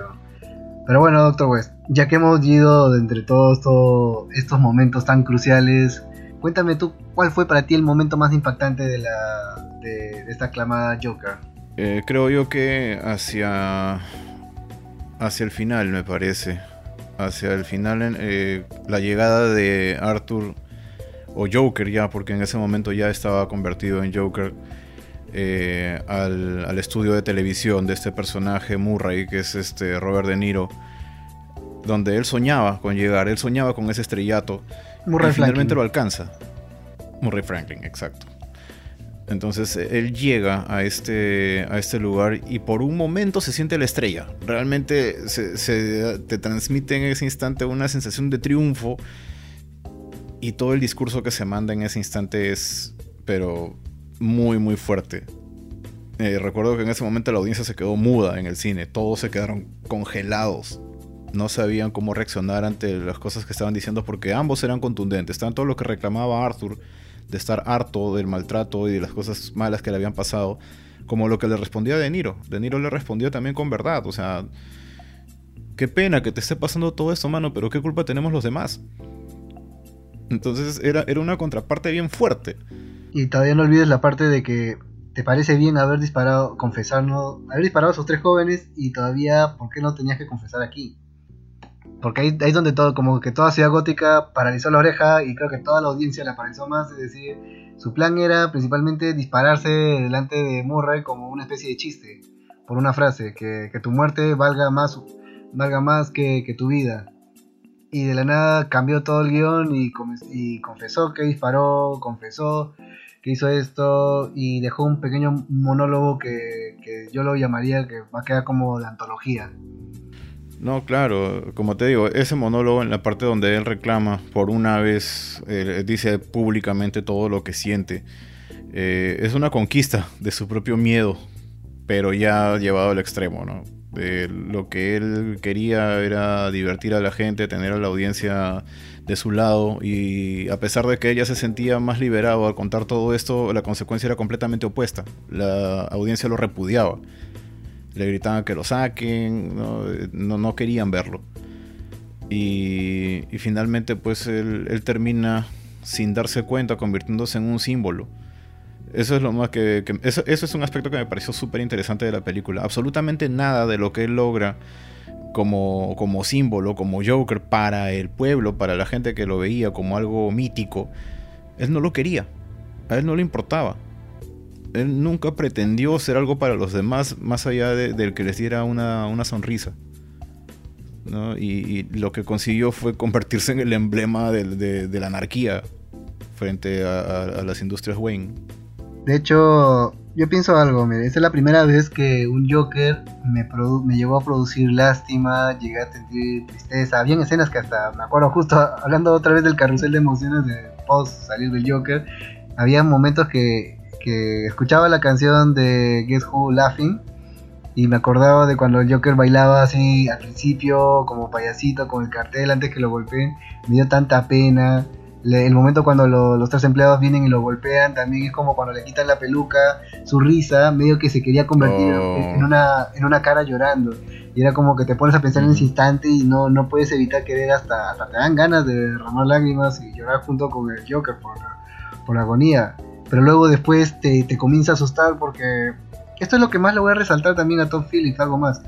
Pero bueno, doctor West, ya que hemos ido de entre todos estos momentos tan cruciales, Cuéntame tú, ¿cuál fue para ti el momento más impactante de, la, de, esta aclamada Joker? Eh, creo yo que hacia, hacia el final, me parece. Hacia el final, eh, la llegada de Arthur, o Joker ya, porque en ese momento ya estaba convertido en Joker, eh, al, al, estudio de televisión de este personaje Murray, que es este Robert De Niro, donde él soñaba con llegar, él soñaba con ese estrellato Murray y finalmente lo alcanza. Murray Franklin, exacto. Entonces él llega a este, a este lugar y por un momento se siente la estrella. Realmente se, te transmite en ese instante una sensación de triunfo y todo el discurso que se manda en ese instante es, pero muy, muy fuerte. Eh, recuerdo que en ese momento la audiencia se quedó muda en el cine, todos se quedaron congelados no sabían cómo reaccionar ante las cosas que estaban diciendo porque ambos eran contundentes. Tanto lo que reclamaba Arthur de estar harto del maltrato y de las cosas malas que le habían pasado, como lo que le respondía De Niro. De Niro le respondió también con verdad, o sea, qué pena que te esté pasando todo esto, mano, pero qué culpa tenemos los demás. Entonces era, era una contraparte bien fuerte. Y todavía no olvides la parte de que te parece bien haber disparado, confesarnos, haber disparado a esos tres jóvenes y todavía, ¿por qué no tenías que confesar aquí? Porque ahí, ahí es donde todo, como que toda ciudad gótica paralizó la oreja y creo que toda la audiencia la paralizó más. Es decir, su plan era principalmente dispararse delante de Murray como una especie de chiste. Por una frase, que, tu muerte valga más, valga más que, tu vida. Y de la nada cambió todo el guion y, y confesó que disparó, confesó que hizo esto y dejó un pequeño monólogo que, que yo lo llamaría que va a quedar como de antología. No, claro, como te digo, ese monólogo en la parte donde él reclama por una vez, eh, dice públicamente todo lo que siente. Eh, es una conquista de su propio miedo, pero ya llevado al extremo, ¿no? lo que él quería era divertir a la gente, tener a la audiencia de su lado y a pesar de que ella se sentía más liberado al contar todo esto, la consecuencia era completamente opuesta. La audiencia lo repudiaba. Le gritaban que lo saquen, no, no, querían verlo. Y, finalmente pues él termina sin darse cuenta convirtiéndose en un símbolo eso es lo más que. eso, es un aspecto que me pareció súper interesante de la película. Absolutamente nada de lo que él logra como, como símbolo, como Joker para el pueblo, para la gente que lo veía como algo mítico, él no lo quería. A él no le importaba. Él nunca pretendió ser algo para los demás más allá del que les diera una, sonrisa. Y, lo que consiguió fue convertirse en el emblema de, la anarquía frente a las industrias Wayne. De hecho, yo pienso algo, esta es la primera vez que un Joker me, me llevó a producir lástima, llegué a sentir tristeza. Habían escenas que hasta, me acuerdo justo hablando otra vez del carrusel de emociones de post salir del Joker, había momentos que, que escuchaba la canción de Guess Who Laughing y me acordaba de cuando el Joker bailaba así al principio como payasito con el cartel antes que lo golpeen, me dio tanta pena el momento cuando los tres empleados vienen y lo golpean, también es como cuando le quitan la peluca, su risa, medio que se quería convertir en, oh. una, en una cara llorando. Y era como que te pones a pensar en ese instante y no, no puedes evitar querer hasta, hasta te dan ganas de derramar lágrimas y llorar junto con el Joker por, por la agonía. Pero luego después te, te comienza a asustar porque esto es lo que más le voy a resaltar también a Tom Phillips, algo más.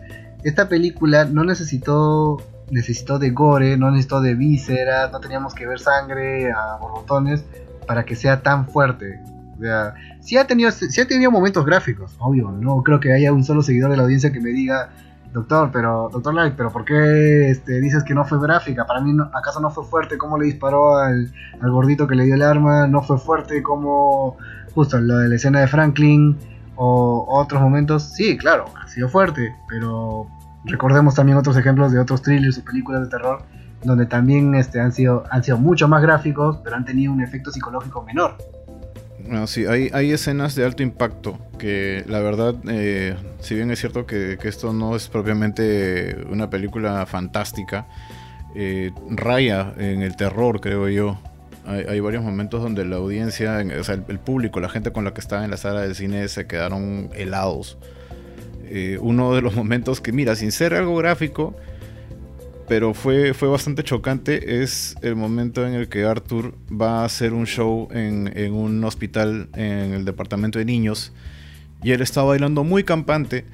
Esta película no necesitó necesitó de gore, no necesitó de vísceras, no teníamos que ver sangre a borbotones para que sea tan fuerte. O sea, sí ha tenido, sí ha tenido momentos gráficos, obvio, no creo que haya un solo seguidor de la audiencia que me diga, doctor, pero, doctor Light, pero ¿por qué este, dices que no fue gráfica? Para mí, ¿acaso no fue fuerte cómo le disparó al, al gordito que le dio el arma? ¿No fue fuerte como justo lo de la escena de Franklin? O otros momentos, sí, claro, ha sido fuerte, pero recordemos también otros ejemplos de otros thrillers o películas de terror donde también este, han, sido, han sido mucho más gráficos, pero han tenido un efecto psicológico menor. Bueno, sí, hay, hay escenas de alto impacto que la verdad, eh, si bien es cierto que, esto no es propiamente una película fantástica, eh, raya en el terror, creo yo. Hay, varios momentos donde la audiencia, o sea, el, público, la gente con la que estaba en la sala del cine se quedaron helados eh, uno de los [laughs] momentos que, mira, sin ser algo gráfico, pero fue, fue bastante chocante, es el momento en el que Arthur va a hacer un show en, un hospital en el departamento de niños. Y él está bailando muy campante.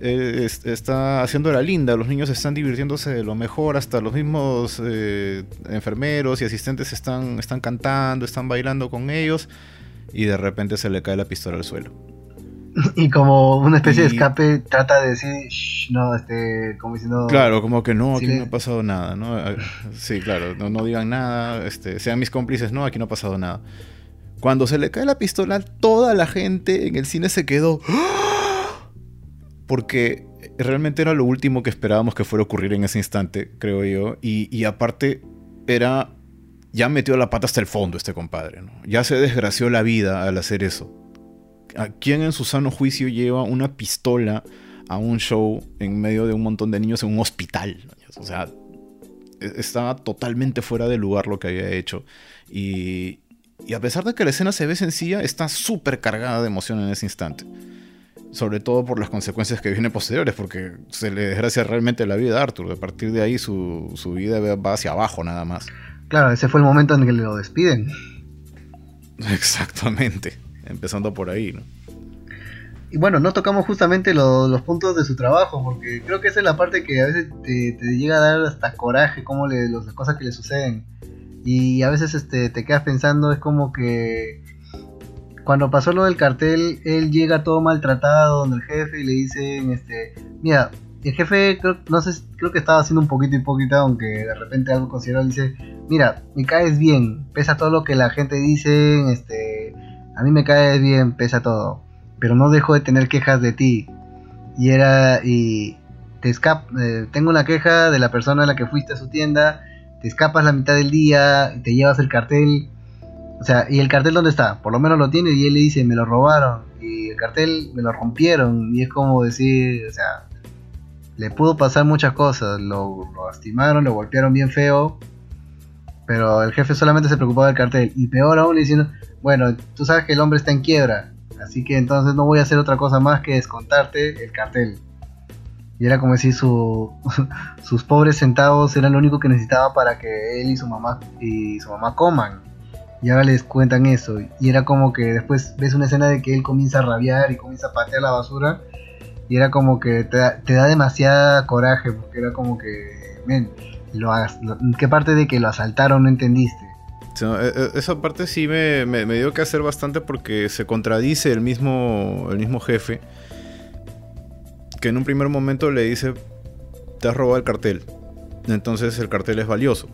está haciendo la linda, los niños están divirtiéndose de lo mejor, hasta los mismos eh, enfermeros y asistentes están, están cantando, están bailando con ellos. Y de repente se le cae la pistola al suelo. [laughs] y como una especie de escape trata de decir, no, este, como diciendo... Claro, como que no, aquí no ha pasado nada, ¿no? Sí, claro, no, digan nada, este, sean mis cómplices, no, aquí no ha pasado nada. Cuando se le cae la pistola, toda la gente en el cine se quedó... ¡Ah! Porque realmente era lo último que esperábamos que fuera a ocurrir en ese instante, creo yo. Y, y aparte, era... Ya metió la pata hasta el fondo este compadre, ¿no? Ya se desgració la vida al hacer eso ¿A quién en su sano juicio lleva una pistola a un show en medio de un montón de niños en un hospital? O sea, e-, estaba totalmente fuera de lugar lo que había hecho. Y, a pesar de que la escena se ve sencilla, está súper cargada de emoción en ese instante. Sobre todo por las consecuencias que vienen posteriores, porque se le desgracia realmente la vida a Arthur. A partir de ahí su, su vida va hacia abajo nada más. Claro, ese fue el momento en el que lo despiden. [laughs] Exactamente empezando por ahí, ¿no? Y bueno, no tocamos justamente los puntos de su trabajo, porque creo que esa es la parte que a veces te, llega a dar hasta coraje, como le, las cosas que le suceden. Y a veces este, te quedas pensando, es como que cuando pasó lo del cartel, él llega todo maltratado donde el jefe y le dicen, este, mira, el jefe creo, no sé, creo que estaba haciendo un poquito hipócrita, aunque de repente algo considerado dice, mira, me caes bien, pesa todo lo que la gente dice, este, a mí me cae bien, pesa todo, pero no dejo de tener quejas de ti. Y era, y te escap eh, tengo una queja de la persona a la que fuiste a su tienda, te escapas la mitad del día, te llevas el cartel. O sea, ¿y el cartel dónde está? Por lo menos lo tiene y él le dice, me lo robaron. Y el cartel me lo rompieron. Y es como decir, o sea, le pudo pasar muchas cosas. Lo, lo lastimaron, lo golpearon bien feo. Pero el jefe solamente se preocupaba del cartel. Y peor aún diciendo, bueno, tú sabes que el hombre está en quiebra. Así que entonces no voy a hacer otra cosa más que descontarte el cartel. Y era como decir, su, [laughs] sus pobres centavos eran lo único que necesitaba para que él y su mamá y su mamá coman. Y ahora les cuentan eso. Y era como que después ves una escena de que él comienza a rabiar y comienza a patear la basura. Y era como que te da, te da demasiada coraje, porque era como que, men, lo, ¿qué parte de que lo asaltaron no entendiste? E, e, esa parte sí me, me, dio que hacer bastante porque se contradice el mismo, el mismo jefe que en un primer momento le dice, te has robado el cartel. Entonces el cartel es valioso.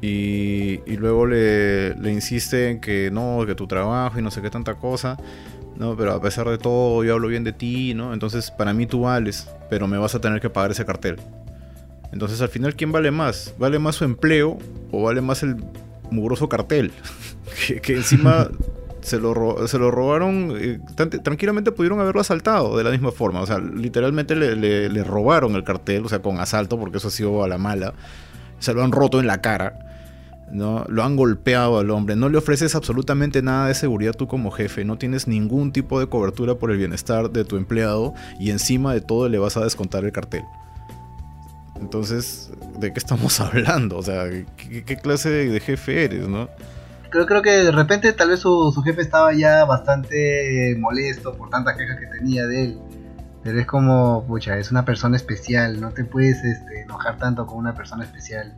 Y, y luego le, le, insiste en que no, que tu trabajo y no sé qué tanta cosa. No, pero a pesar de todo yo hablo bien de ti, ¿no? Entonces para mí tú vales, pero me vas a tener que pagar ese cartel. Entonces al final, ¿quién vale más? ¿Vale más su empleo o vale más el mugroso cartel? [laughs] que encima [laughs] se lo, se lo robaron, eh, tranquilamente pudieron haberlo asaltado de la misma forma, o sea, literalmente le, robaron el cartel, o sea, con asalto, porque eso ha sido a la mala, se lo han roto en la cara. ¿no? Lo han golpeado al hombre, no le ofreces absolutamente nada de seguridad tú como jefe, no tienes ningún tipo de cobertura por el bienestar de tu empleado y encima de todo le vas a descontar el cartel. Entonces, ¿de qué estamos [laughs] hablando? O sea, ¿qué, clase de jefe eres, no? creo, creo que de repente tal vez su, jefe estaba ya bastante molesto por tanta queja que tenía de él. Pero es como, pucha, es una persona especial, no te puedes este, enojar tanto con una persona especial.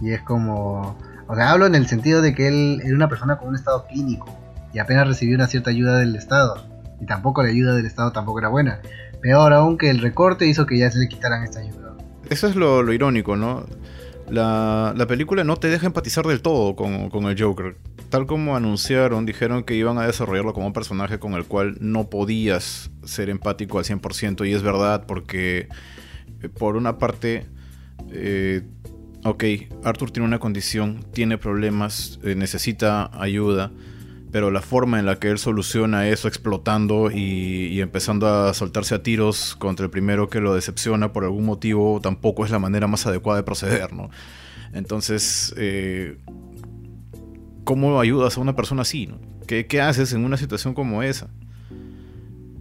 Y es como, o sea, hablo en el sentido de que él era una persona con un estado clínico y apenas recibió una cierta ayuda del Estado. Y tampoco la ayuda del Estado tampoco era buena. Peor aún que el recorte hizo que ya se le quitaran esta ayuda. Eso es lo, irónico, ¿no? La, película no te deja empatizar del todo con, el Joker. Tal como anunciaron, dijeron que iban a desarrollarlo como un personaje con el cual no podías ser empático al 100%. Y es verdad, porque eh, por una parte, eh, ok, Arthur tiene una condición, tiene problemas, eh, necesita ayuda pero la forma en la que él soluciona eso explotando y, empezando a soltarse a tiros contra el primero que lo decepciona por algún motivo tampoco es la manera más adecuada de proceder, ¿no? Entonces, eh, ¿cómo ayudas a una persona así? ¿Qué, haces en una situación como esa?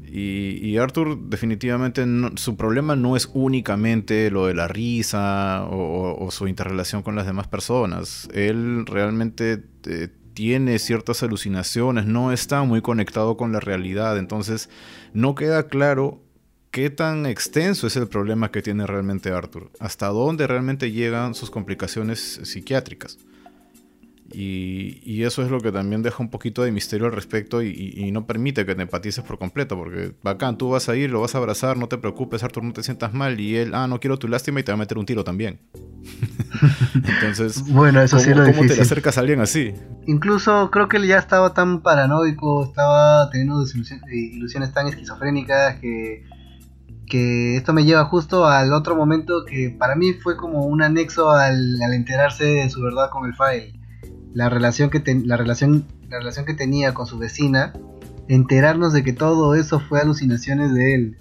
Y, Arthur definitivamente su problema no es únicamente lo de la risa o, su interrelación con las demás personas. Él realmente eh, tiene ciertas alucinaciones, no está muy conectado con la realidad, entonces no queda claro qué tan extenso es el problema que tiene realmente Arthur, hasta dónde realmente llegan sus complicaciones psiquiátricas. Y, eso es lo que también deja un poquito de misterio al respecto y, no permite que te empatices por completo, porque bacán, tú vas a ir, lo vas a abrazar, no te preocupes, Arthur, no te sientas mal, y él, ah, no quiero tu lástima y te va a meter un tiro también. [laughs] Entonces, bueno, eso sí lo ¿cómo te le acercas a alguien así? Incluso creo que él ya estaba tan paranoico, estaba teniendo ilusiones tan esquizofrénicas que que esto me lleva justo al otro momento que para mí fue como un anexo al, al enterarse de su verdad con el file la relación que la relación la relación que tenía con su vecina, enterarnos de que todo eso fue alucinaciones de él.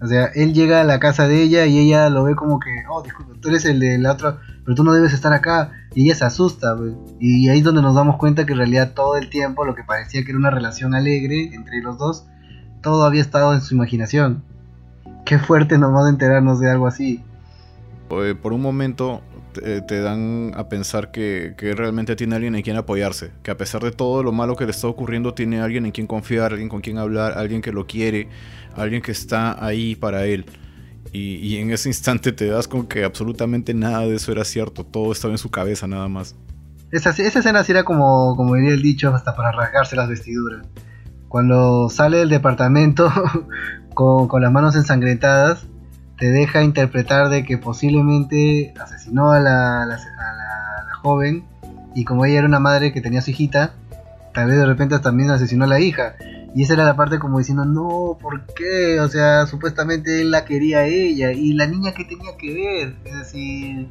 O sea, él llega a la casa de ella y ella lo ve como que, oh, disculpa, tú eres el de la otra, pero tú no debes estar acá. Y ella se asusta, y ahí es donde nos damos cuenta que en realidad todo el tiempo lo que parecía que era una relación alegre entre los dos, todo había estado en su imaginación. Qué fuerte nomás enterarnos de algo así. Por un momento te, dan a pensar que, realmente tiene alguien en quien apoyarse, que a pesar de todo lo malo que le está ocurriendo, tiene alguien en quien confiar, alguien con quien hablar, alguien que lo quiere, alguien que está ahí para él. Y, en ese instante te das con que absolutamente nada de eso era cierto, todo estaba en su cabeza nada más. Esa, esa escena sí era como, como diría el dicho, hasta para rasgarse las vestiduras. Cuando sale del departamento [laughs] con, con las manos ensangrentadas, te deja interpretar de que posiblemente asesinó a la, la, joven y como ella era una madre que tenía su hijita, tal vez de repente también asesinó a la hija. Y esa era la parte como diciendo, no, ¿por qué? O sea, supuestamente él la quería a ella y la niña que tenía que ver. Es decir,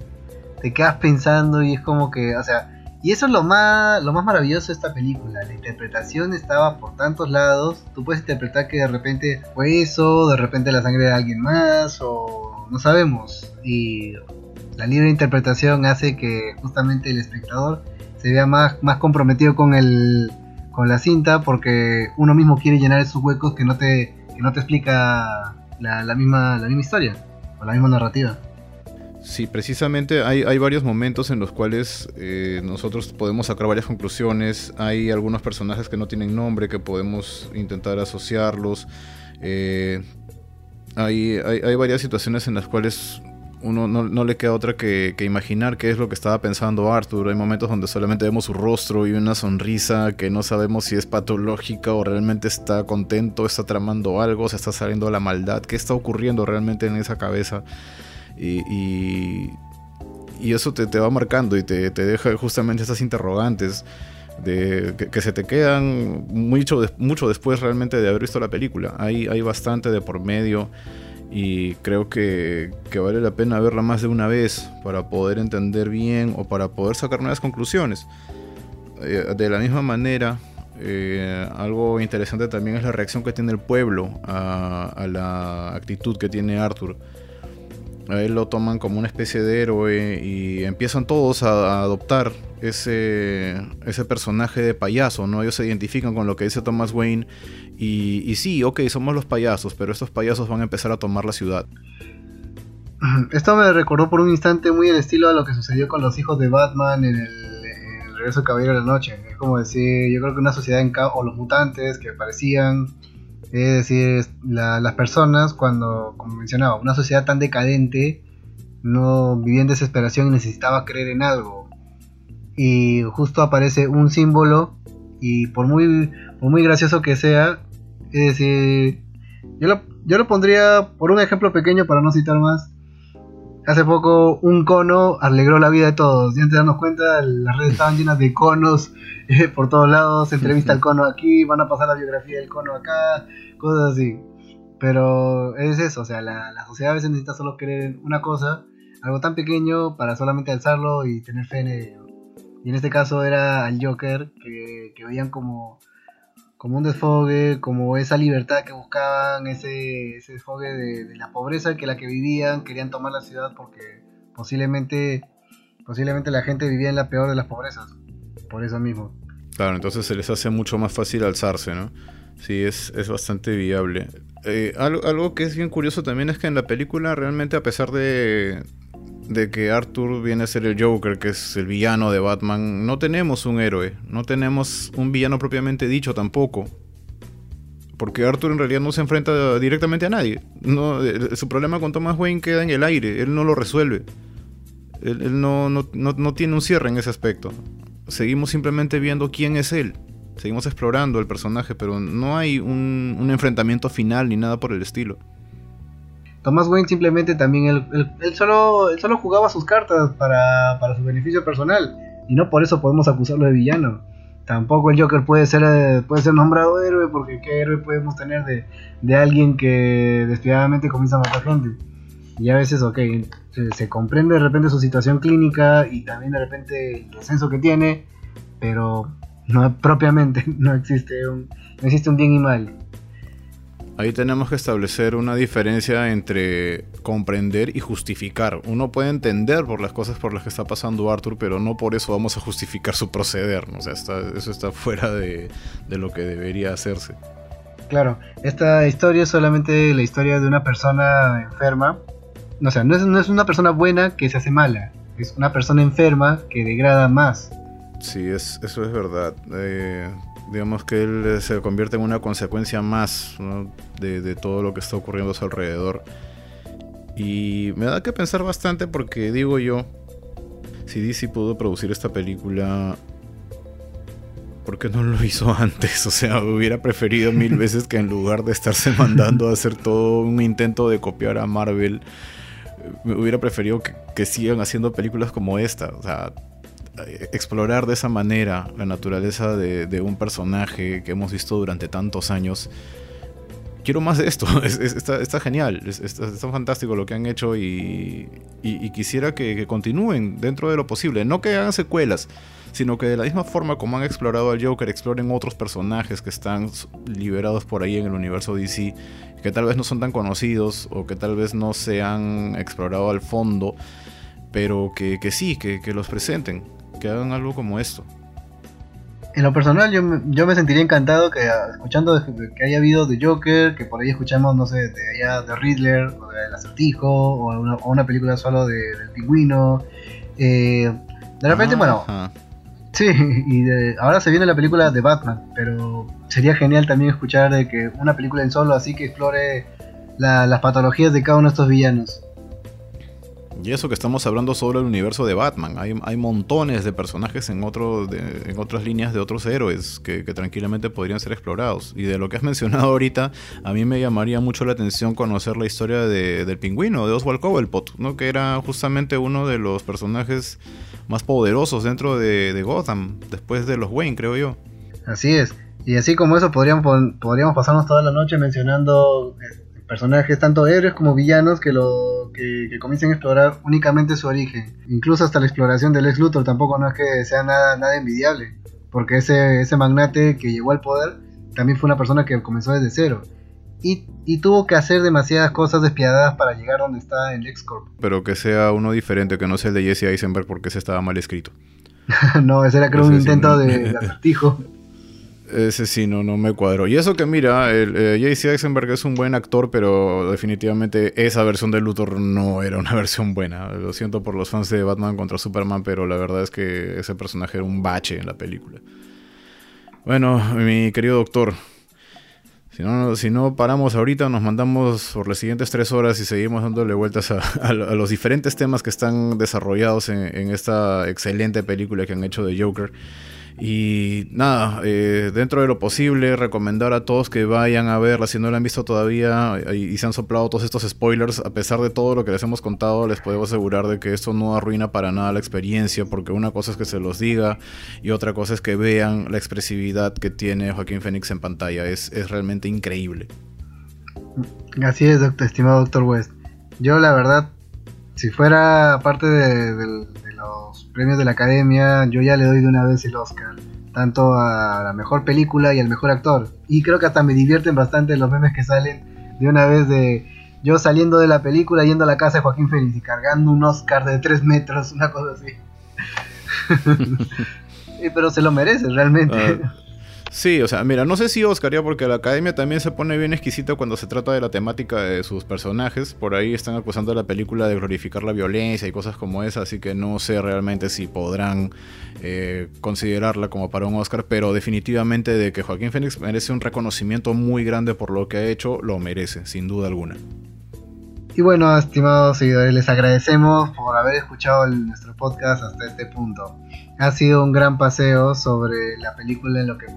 te quedas pensando y es como que, o sea, Y eso es lo más, lo más maravilloso de esta película. La interpretación estaba por tantos lados. Tú puedes interpretar que de repente fue eso, de repente la sangre de alguien más, o no sabemos. Y la libre interpretación hace que justamente el espectador se vea más, más comprometido con el, con la cinta porque uno mismo quiere llenar esos huecos que no te, que no te explica la, misma, la misma historia o la misma narrativa. Sí, precisamente hay, hay varios momentos en los cuales eh, nosotros podemos sacar varias conclusiones. Hay algunos personajes que no tienen nombre que podemos intentar asociarlos. Eh, hay, hay, hay, varias situaciones en las cuales uno no, le queda otra que, imaginar qué es lo que estaba pensando Arthur. Hay momentos donde solamente vemos su rostro y una sonrisa que no sabemos si es patológica o realmente está contento, está tramando algo, se está saliendo la maldad. ¿Qué está ocurriendo realmente en esa cabeza? Y, y, eso te, te, va marcando y te, te, deja justamente esas interrogantes de, que, se te quedan mucho, mucho después realmente de haber visto la película. Hay, hay bastante de por medio y creo que, vale la pena verla más de una vez para poder entender bien o para poder sacar nuevas conclusiones. Eh, de la misma manera, eh, algo interesante también es la reacción que tiene el pueblo a, la actitud que tiene Arthur. A él lo toman como una especie de héroe y empiezan todos a, adoptar ese, ese personaje de payaso, ¿no? Ellos se identifican con lo que dice Thomas Wayne y, sí, ok, somos los payasos, pero estos payasos van a empezar a tomar la ciudad. [clears throat] Esto me recordó por un instante muy el estilo a lo que sucedió con los hijos de Batman en el, Regreso de Caballero de la Noche. Es como decir, yo creo que una sociedad en caos, o los mutantes que parecían, es decir, las personas, cuando, como mencionaba, una sociedad tan decadente, no vivía en desesperación y necesitaba creer en algo. Y justo aparece un símbolo y por muy, por muy gracioso que sea, es decir, yo lo, yo lo pondría por un ejemplo pequeño para no citar más. Hace poco un cono alegró la vida de todos. Ya te darnos cuenta, las redes estaban llenas de conos [laughs] eh, por todos lados. Se entrevista al cono aquí, van a pasar la biografía del cono acá, cosas así. Pero es eso, o sea, la, la sociedad a veces necesita solo querer una cosa, algo tan pequeño para solamente alzarlo y tener fe en ello. Y en este caso era al Joker, que, que veían como como un desfogue, como esa libertad que buscaban, ese, ese desfogue de, la pobreza que la que vivían, querían tomar la ciudad porque posiblemente, posiblemente la gente vivía en la peor de las pobrezas, por eso mismo. Claro, entonces se les hace mucho más fácil alzarse, ¿no? Sí, es, es bastante viable. Eh, algo, algo que es bien curioso también es que en la película realmente a pesar de, de que Arthur viene a ser el Joker, que es el villano de Batman, no tenemos un héroe, no tenemos un villano propiamente dicho tampoco. Porque Arthur en realidad no se enfrenta directamente a nadie. No, eh, su problema con Thomas Wayne queda en el aire, él no lo resuelve. Él, no, no, tiene un cierre en ese aspecto. Seguimos simplemente viendo quién es él. Seguimos explorando el personaje, pero no hay un, un enfrentamiento final ni nada por el estilo. Thomas Wayne simplemente también él, solo, jugaba sus cartas para, su beneficio personal y no por eso podemos acusarlo de villano. Tampoco el Joker puede ser, puede ser nombrado héroe porque qué héroe podemos tener de, alguien que despiadadamente comienza a matar gente. Y a veces, ok, se, comprende de repente su situación clínica y también de repente el descenso que tiene, pero no propiamente [laughs] no existe un, no existe un bien y mal. Ahí tenemos que establecer una diferencia entre comprender y justificar. Uno puede entender por las cosas por las que está pasando Arthur, pero no por eso vamos a justificar su proceder. O sea, eso está fuera de, lo que debería hacerse. Claro, esta historia es solamente la historia de una persona enferma. O sea, no es, no es una persona buena que se hace mala, es una persona enferma que degrada más. Sí, es, eso es verdad. Eh, digamos que él eh, se convierte en una consecuencia más de, todo lo que está ocurriendo a su alrededor. Y me da que pensar bastante porque digo yo, si DC pudo producir esta película, ¿por qué no lo hizo [laughs] antes? O sea, hubiera preferido mil [laughs] veces que en lugar de estarse mandando a hacer todo un intento de copiar a Marvel, me hubiera preferido que, que sigan haciendo películas como esta. O sea, explorar de esa manera la naturaleza de, un personaje que hemos visto durante tantos años. Quiero más de esto, [laughs] está, genial, está, fantástico lo que han hecho y, quisiera que, continúen dentro de lo posible. No que hagan secuelas, sino que de la misma forma como han explorado al Joker, exploren otros personajes que están liberados por ahí en el universo DC, que tal vez no son tan conocidos o que tal vez no se han explorado al fondo, pero que, sí, que los presenten, que hagan algo como esto en lo personal yo, yo me sentiría encantado que ah, escuchando que haya habido de Joker, que por ahí escuchamos, no sé, de allá de Riddler, o de El Acertijo, o una, película solo de, del pingüino. Eh, de repente, bueno, sí, [laughs] y ahora se viene la película de Batman, pero sería genial también escuchar de que una película en solo así que explore las patologías de cada uno de estos villanos. Y eso que estamos hablando sobre el universo de Batman. Hay, montones de personajes en, otro, en otras líneas de otros héroes que, tranquilamente podrían ser explorados. Y de lo que has [laughs] mencionado ahorita, a mí me llamaría mucho la atención conocer la historia del pingüino, de Oswald Cobblepot, ¿no? que era justamente uno de los personajes más poderosos dentro de, de Gotham, después de los Wayne, creo yo. Así es. Y así como eso, podríamos, podríamos pasarnos toda la noche mencionando eh, personajes tanto héroes como villanos que lo que, comiencen a explorar únicamente su origen. Incluso hasta la exploración del ex Luthor tampoco no es que sea nada, nada envidiable, porque ese, ese magnate que llegó al poder también fue una persona que comenzó desde cero. Y, y, tuvo que hacer demasiadas cosas despiadadas para llegar donde está el X-Corp. [laughs] Pero que sea uno diferente, que no sea el de Jesse Eisenberg porque ese estaba mal escrito. [laughs] no, ese era creo un intento de, [laughs] de acertijo. Ese sí, no, no me cuadro. Y eso que mira, el, eh, J.C. Eisenberg es un buen actor, pero definitivamente esa versión de Luthor no era una [laughs] versión buena. Lo siento por los fans de Batman contra Superman, pero la verdad es que ese personaje era un bache en la película. Bueno, mi querido doctor, si no, si no paramos ahorita, nos mandamos por las siguientes tres horas y seguimos dándole vueltas a, [laughs] los diferentes temas que están desarrollados en, en esta excelente película que han hecho de Joker. Y nada, eh, dentro de lo posible, recomendar a todos que vayan a verla si no la han visto todavía y, se han soplado todos estos spoilers. A pesar de todo lo que les hemos contado, les podemos asegurar de que esto no arruina para nada la experiencia, porque una cosa es que se los diga y otra cosa es que vean la expresividad que tiene Joaquín Phoenix en pantalla. Es, es realmente increíble. Así es, doctor, estimado Doctor West. Yo la verdad, si fuera parte de los premios de la academia, yo ya le doy de una vez el Oscar. Tanto a la mejor película y al mejor actor. Y creo que hasta me divierten bastante los memes que salen de una vez de yo saliendo de la película, yendo a la casa de Joaquín Félix y cargando un Oscar de 3 metros, una cosa así. [laughs] Pero se lo merece realmente. Ah, Sí, o sea, mira, no sé si Oscar ya, porque la academia también se pone bien exquisita cuando se trata de la temática de sus personajes. Por ahí están acusando a la película de glorificar la violencia y cosas como esa, así que no sé realmente si podrán eh, considerarla como para un Oscar, pero definitivamente de que Joaquín Phoenix merece un reconocimiento muy grande por lo que ha hecho, lo merece, sin duda alguna. Y bueno, estimados seguidores, les agradecemos por haber escuchado nuestro podcast hasta este punto. Ha sido un gran paseo sobre la película en lo que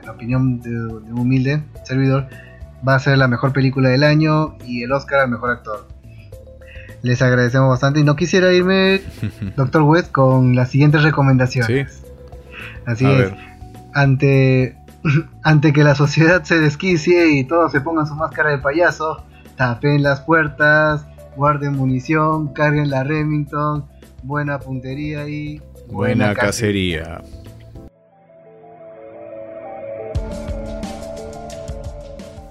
en la opinión de, un humilde servidor, va a ser la mejor película del año y el Oscar al mejor actor. Les agradecemos bastante y no quisiera irme, [laughs] Doctor West, con las siguientes recomendaciones. Así es. Ante, [laughs] ante que la sociedad se desquicie y todos se pongan su máscara de payaso, tapen las puertas, guarden munición, carguen la Remington, buena puntería y buena, cacería.